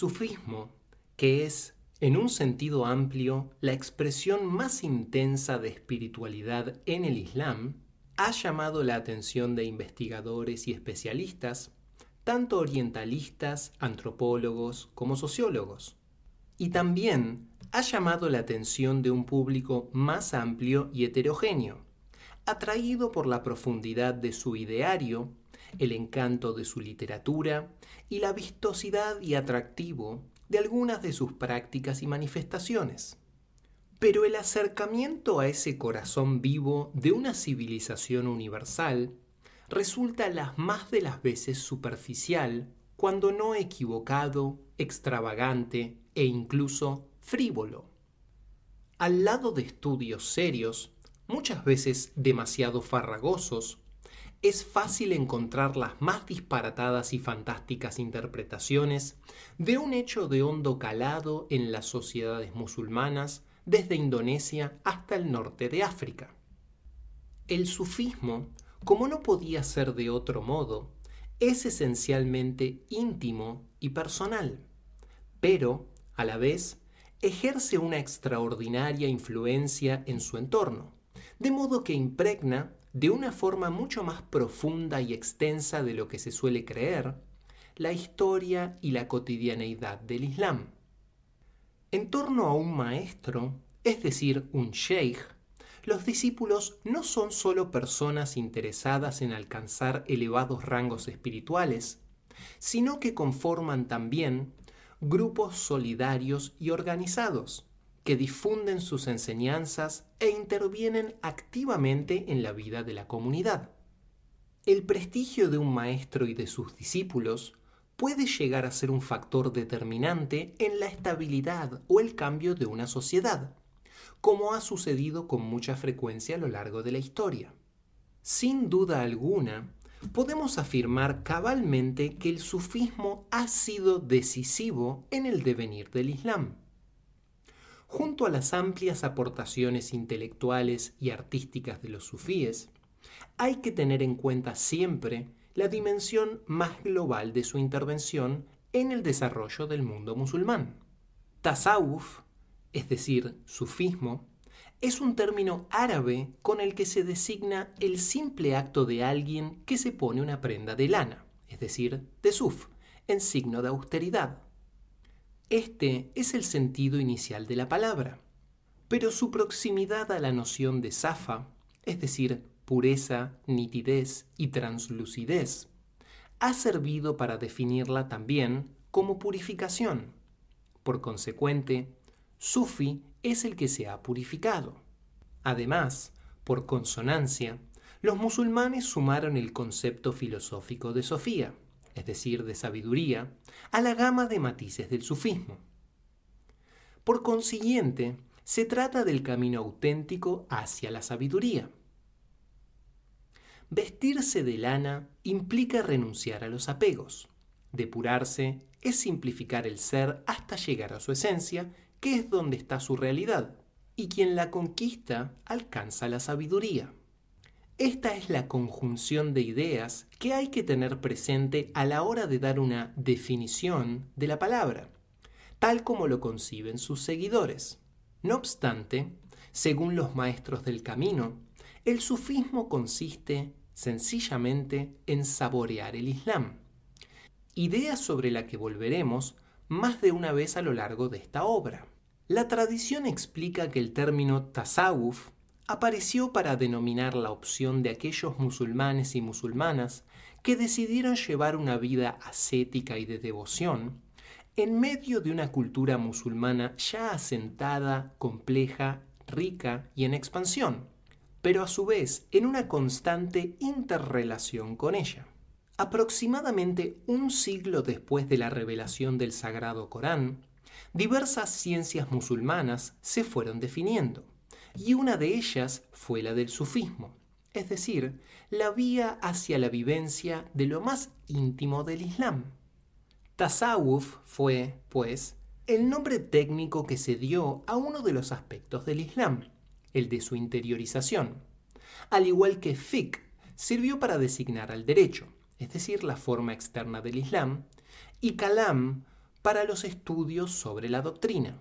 sufismo, que es, en un sentido amplio, la expresión más intensa de espiritualidad en el Islam, ha llamado la atención de investigadores y especialistas, tanto orientalistas, antropólogos como sociólogos. Y también ha llamado la atención de un público más amplio y heterogéneo, atraído por la profundidad de su ideario, el encanto de su literatura y la vistosidad y atractivo de algunas de sus prácticas y manifestaciones. Pero el acercamiento a ese corazón vivo de una civilización universal resulta las más de las veces superficial, cuando no equivocado, extravagante e incluso frívolo. Al lado de estudios serios, muchas veces demasiado farragosos, es fácil encontrar las más disparatadas y fantásticas interpretaciones de un hecho de hondo calado en las sociedades musulmanas desde Indonesia hasta el norte de África. El sufismo, como no podía ser de otro modo, es esencialmente íntimo y personal, pero, a la vez, ejerce una extraordinaria influencia en su entorno, de modo que impregna, de una forma mucho más profunda y extensa de lo que se suele creer, la historia y la cotidianeidad del Islam. En torno a un maestro, es decir, un sheikh, los discípulos no son solo personas interesadas en alcanzar elevados rangos espirituales, sino que conforman también grupos solidarios y organizados, que difunden sus enseñanzas e intervienen activamente en la vida de la comunidad. El prestigio de un maestro y de sus discípulos puede llegar a ser un factor determinante en la estabilidad o el cambio de una sociedad, como ha sucedido con mucha frecuencia a lo largo de la historia. Sin duda alguna, podemos afirmar cabalmente que el sufismo ha sido decisivo en el devenir del Islam. Junto a las amplias aportaciones intelectuales y artísticas de los sufíes, hay que tener en cuenta siempre la dimensión más global de su intervención en el desarrollo del mundo musulmán. Tasawuf, es decir, sufismo, es un término árabe con el que se designa el simple acto de alguien que se pone una prenda de lana, es decir, de suf, en signo de austeridad. Este es el sentido inicial de la palabra, pero su proximidad a la noción de safa, es decir, pureza, nitidez y translucidez, ha servido para definirla también como purificación. Por consecuente, Sufi es el que se ha purificado. Además, por consonancia, los musulmanes sumaron el concepto filosófico de Sofía, es decir, de sabiduría, a la gama de matices del sufismo. Por consiguiente, se trata del camino auténtico hacia la sabiduría. Vestirse de lana implica renunciar a los apegos. Depurarse es simplificar el ser hasta llegar a su esencia, que es donde está su realidad, y quien la conquista alcanza la sabiduría. Esta es la conjunción de ideas que hay que tener presente a la hora de dar una definición de la palabra, tal como lo conciben sus seguidores. No obstante, según los maestros del camino, el sufismo consiste sencillamente en saborear el Islam, idea sobre la que volveremos más de una vez a lo largo de esta obra. La tradición explica que el término tasawuf apareció para denominar la opción de aquellos musulmanes y musulmanas que decidieron llevar una vida ascética y de devoción en medio de una cultura musulmana ya asentada, compleja, rica y en expansión pero a su vez en una constante interrelación con ella. Aproximadamente un siglo después de la revelación del Sagrado Corán, diversas ciencias musulmanas se fueron definiendo, y una de ellas fue la del sufismo, es decir, la vía hacia la vivencia de lo más íntimo del Islam. Tasawuf fue, pues, el nombre técnico que se dio a uno de los aspectos del Islam, el de su interiorización, al igual que fiqh sirvió para designar al derecho, es decir, la forma externa del Islam, y kalam para los estudios sobre la doctrina.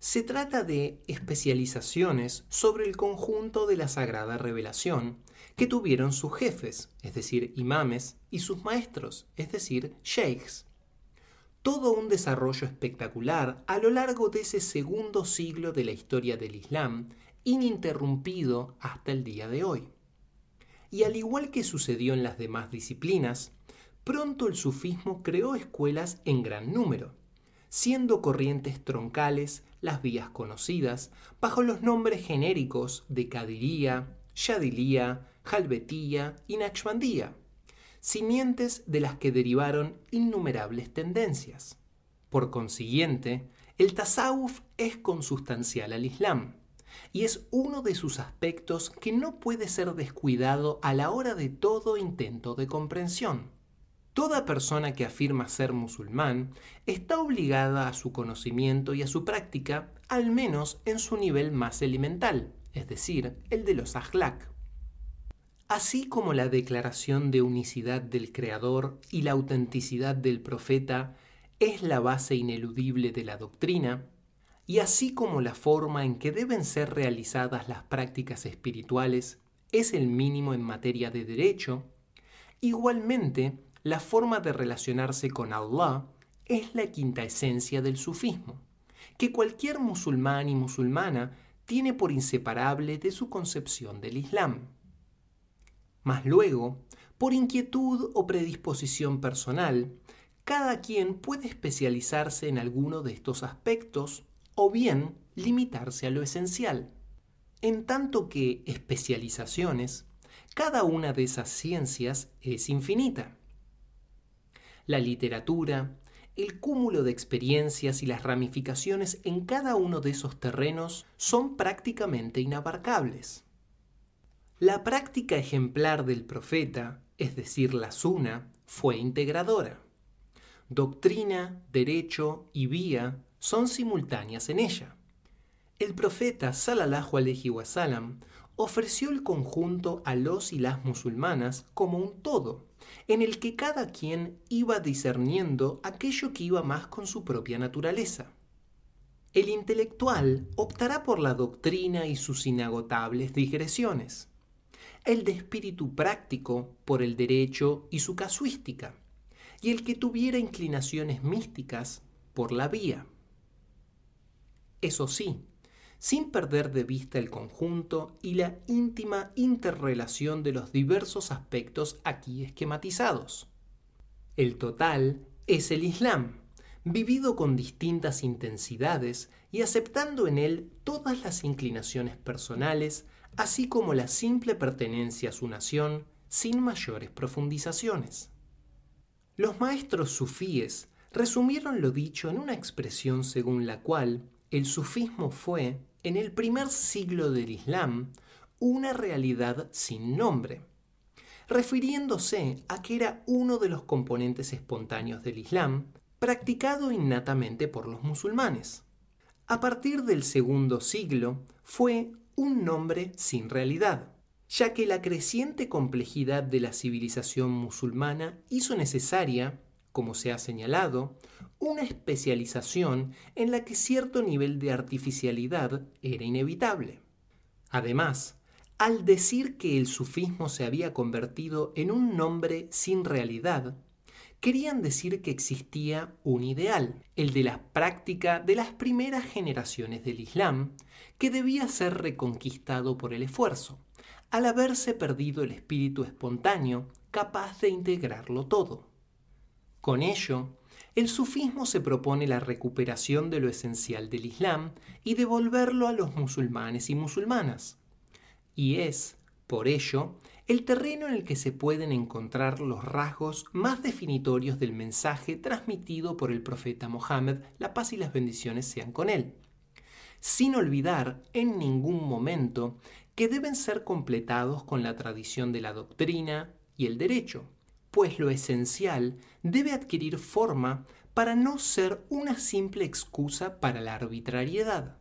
Se trata de especializaciones sobre el conjunto de la sagrada revelación que tuvieron sus jefes, es decir, imames, y sus maestros, es decir, sheikhs. Todo un desarrollo espectacular a lo largo de ese segundo siglo de la historia del Islam, ininterrumpido hasta el día de hoy. Y al igual que sucedió en las demás disciplinas, pronto el sufismo creó escuelas en gran número, siendo corrientes troncales las vías conocidas bajo los nombres genéricos de Cadiría, Yadilía, Jalbetía y Naqshbandía, simientes de las que derivaron innumerables tendencias. Por consiguiente, el tasawuf es consustancial al Islam y es uno de sus aspectos que no puede ser descuidado a la hora de todo intento de comprensión. Toda persona que afirma ser musulmán está obligada a su conocimiento y a su práctica, al menos en su nivel más elemental, es decir, el de los ahlak. Así como la declaración de unicidad del Creador y la autenticidad del profeta es la base ineludible de la doctrina, y así como la forma en que deben ser realizadas las prácticas espirituales es el mínimo en materia de derecho, igualmente la forma de relacionarse con Allah es la quinta esencia del sufismo, que cualquier musulmán y musulmana tiene por inseparable de su concepción del Islam. Mas luego, por inquietud o predisposición personal, cada quien puede especializarse en alguno de estos aspectos o bien limitarse a lo esencial. En tanto que especializaciones, cada una de esas ciencias es infinita la literatura, el cúmulo de experiencias y las ramificaciones en cada uno de esos terrenos son prácticamente inabarcables. La práctica ejemplar del profeta, es decir, la suna, fue integradora. Doctrina, derecho y vía son simultáneas en ella. El profeta Salallahu alaihi wasallam ofreció el conjunto a los y las musulmanas como un todo, en el que cada quien iba discerniendo aquello que iba más con su propia naturaleza. El intelectual optará por la doctrina y sus inagotables digresiones, el de espíritu práctico por el derecho y su casuística, y el que tuviera inclinaciones místicas por la vía. Eso sí, sin perder de vista el conjunto y la íntima interrelación de los diversos aspectos aquí esquematizados. El total es el Islam, vivido con distintas intensidades y aceptando en él todas las inclinaciones personales, así como la simple pertenencia a su nación, sin mayores profundizaciones. Los maestros sufíes resumieron lo dicho en una expresión según la cual el sufismo fue, en el primer siglo del Islam, una realidad sin nombre, refiriéndose a que era uno de los componentes espontáneos del Islam, practicado innatamente por los musulmanes. A partir del segundo siglo fue un nombre sin realidad, ya que la creciente complejidad de la civilización musulmana hizo necesaria, como se ha señalado, una especialización en la que cierto nivel de artificialidad era inevitable. Además, al decir que el sufismo se había convertido en un nombre sin realidad, querían decir que existía un ideal, el de la práctica de las primeras generaciones del Islam, que debía ser reconquistado por el esfuerzo, al haberse perdido el espíritu espontáneo capaz de integrarlo todo. Con ello, el sufismo se propone la recuperación de lo esencial del Islam y devolverlo a los musulmanes y musulmanas. Y es, por ello, el terreno en el que se pueden encontrar los rasgos más definitorios del mensaje transmitido por el profeta Mohammed, la paz y las bendiciones sean con él. Sin olvidar en ningún momento que deben ser completados con la tradición de la doctrina y el derecho pues lo esencial debe adquirir forma para no ser una simple excusa para la arbitrariedad.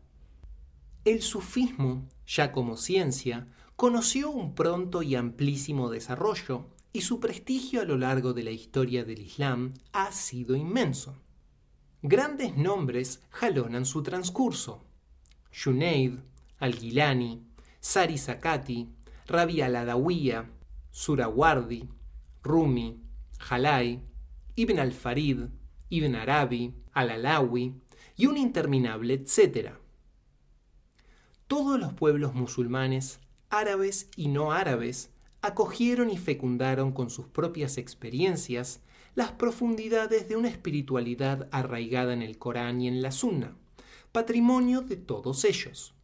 El sufismo, ya como ciencia, conoció un pronto y amplísimo desarrollo y su prestigio a lo largo de la historia del Islam ha sido inmenso. grandes nombres jalonan su transcurso. Junaid, Al-Gilani, Sari Sakati, Rabi al-Adawiya, Surawardi, Rumi, Jalai, Ibn al-Farid, Ibn Arabi, Al-Alawi y un interminable etcétera. Todos los pueblos musulmanes, árabes y no árabes, acogieron y fecundaron con sus propias experiencias las profundidades de una espiritualidad arraigada en el Corán y en la Sunna, patrimonio de todos ellos.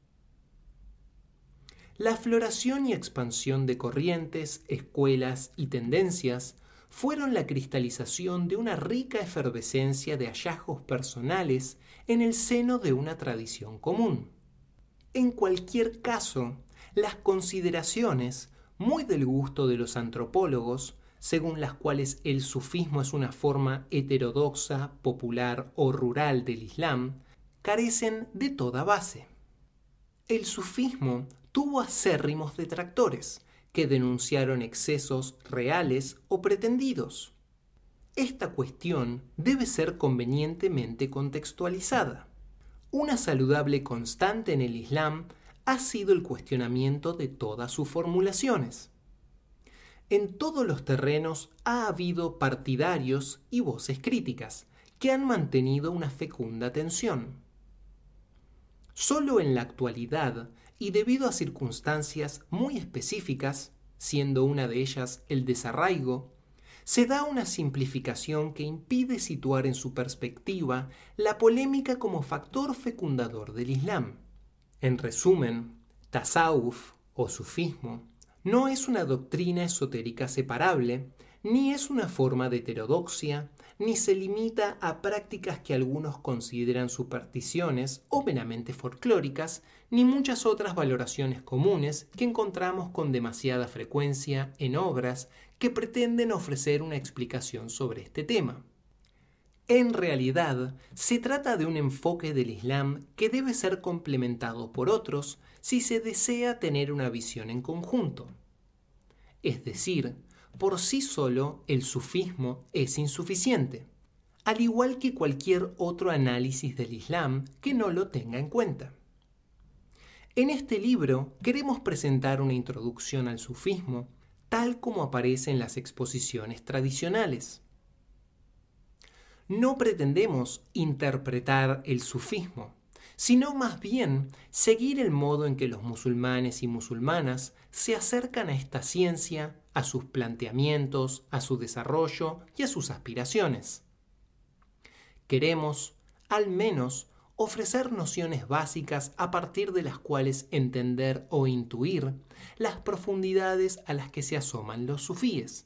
La floración y expansión de corrientes, escuelas y tendencias fueron la cristalización de una rica efervescencia de hallazgos personales en el seno de una tradición común. En cualquier caso, las consideraciones, muy del gusto de los antropólogos, según las cuales el sufismo es una forma heterodoxa, popular o rural del Islam, carecen de toda base. El sufismo tuvo acérrimos detractores, que denunciaron excesos reales o pretendidos. Esta cuestión debe ser convenientemente contextualizada. Una saludable constante en el Islam ha sido el cuestionamiento de todas sus formulaciones. En todos los terrenos ha habido partidarios y voces críticas que han mantenido una fecunda tensión. Solo en la actualidad y debido a circunstancias muy específicas, siendo una de ellas el desarraigo, se da una simplificación que impide situar en su perspectiva la polémica como factor fecundador del Islam. En resumen, tasawuf o sufismo no es una doctrina esotérica separable, ni es una forma de heterodoxia, ni se limita a prácticas que algunos consideran supersticiones o meramente folclóricas, ni muchas otras valoraciones comunes que encontramos con demasiada frecuencia en obras que pretenden ofrecer una explicación sobre este tema. En realidad, se trata de un enfoque del Islam que debe ser complementado por otros si se desea tener una visión en conjunto. Es decir, por sí solo el sufismo es insuficiente, al igual que cualquier otro análisis del Islam que no lo tenga en cuenta. En este libro queremos presentar una introducción al sufismo tal como aparece en las exposiciones tradicionales. No pretendemos interpretar el sufismo, sino más bien seguir el modo en que los musulmanes y musulmanas se acercan a esta ciencia a sus planteamientos, a su desarrollo y a sus aspiraciones. Queremos, al menos, ofrecer nociones básicas a partir de las cuales entender o intuir las profundidades a las que se asoman los sufíes.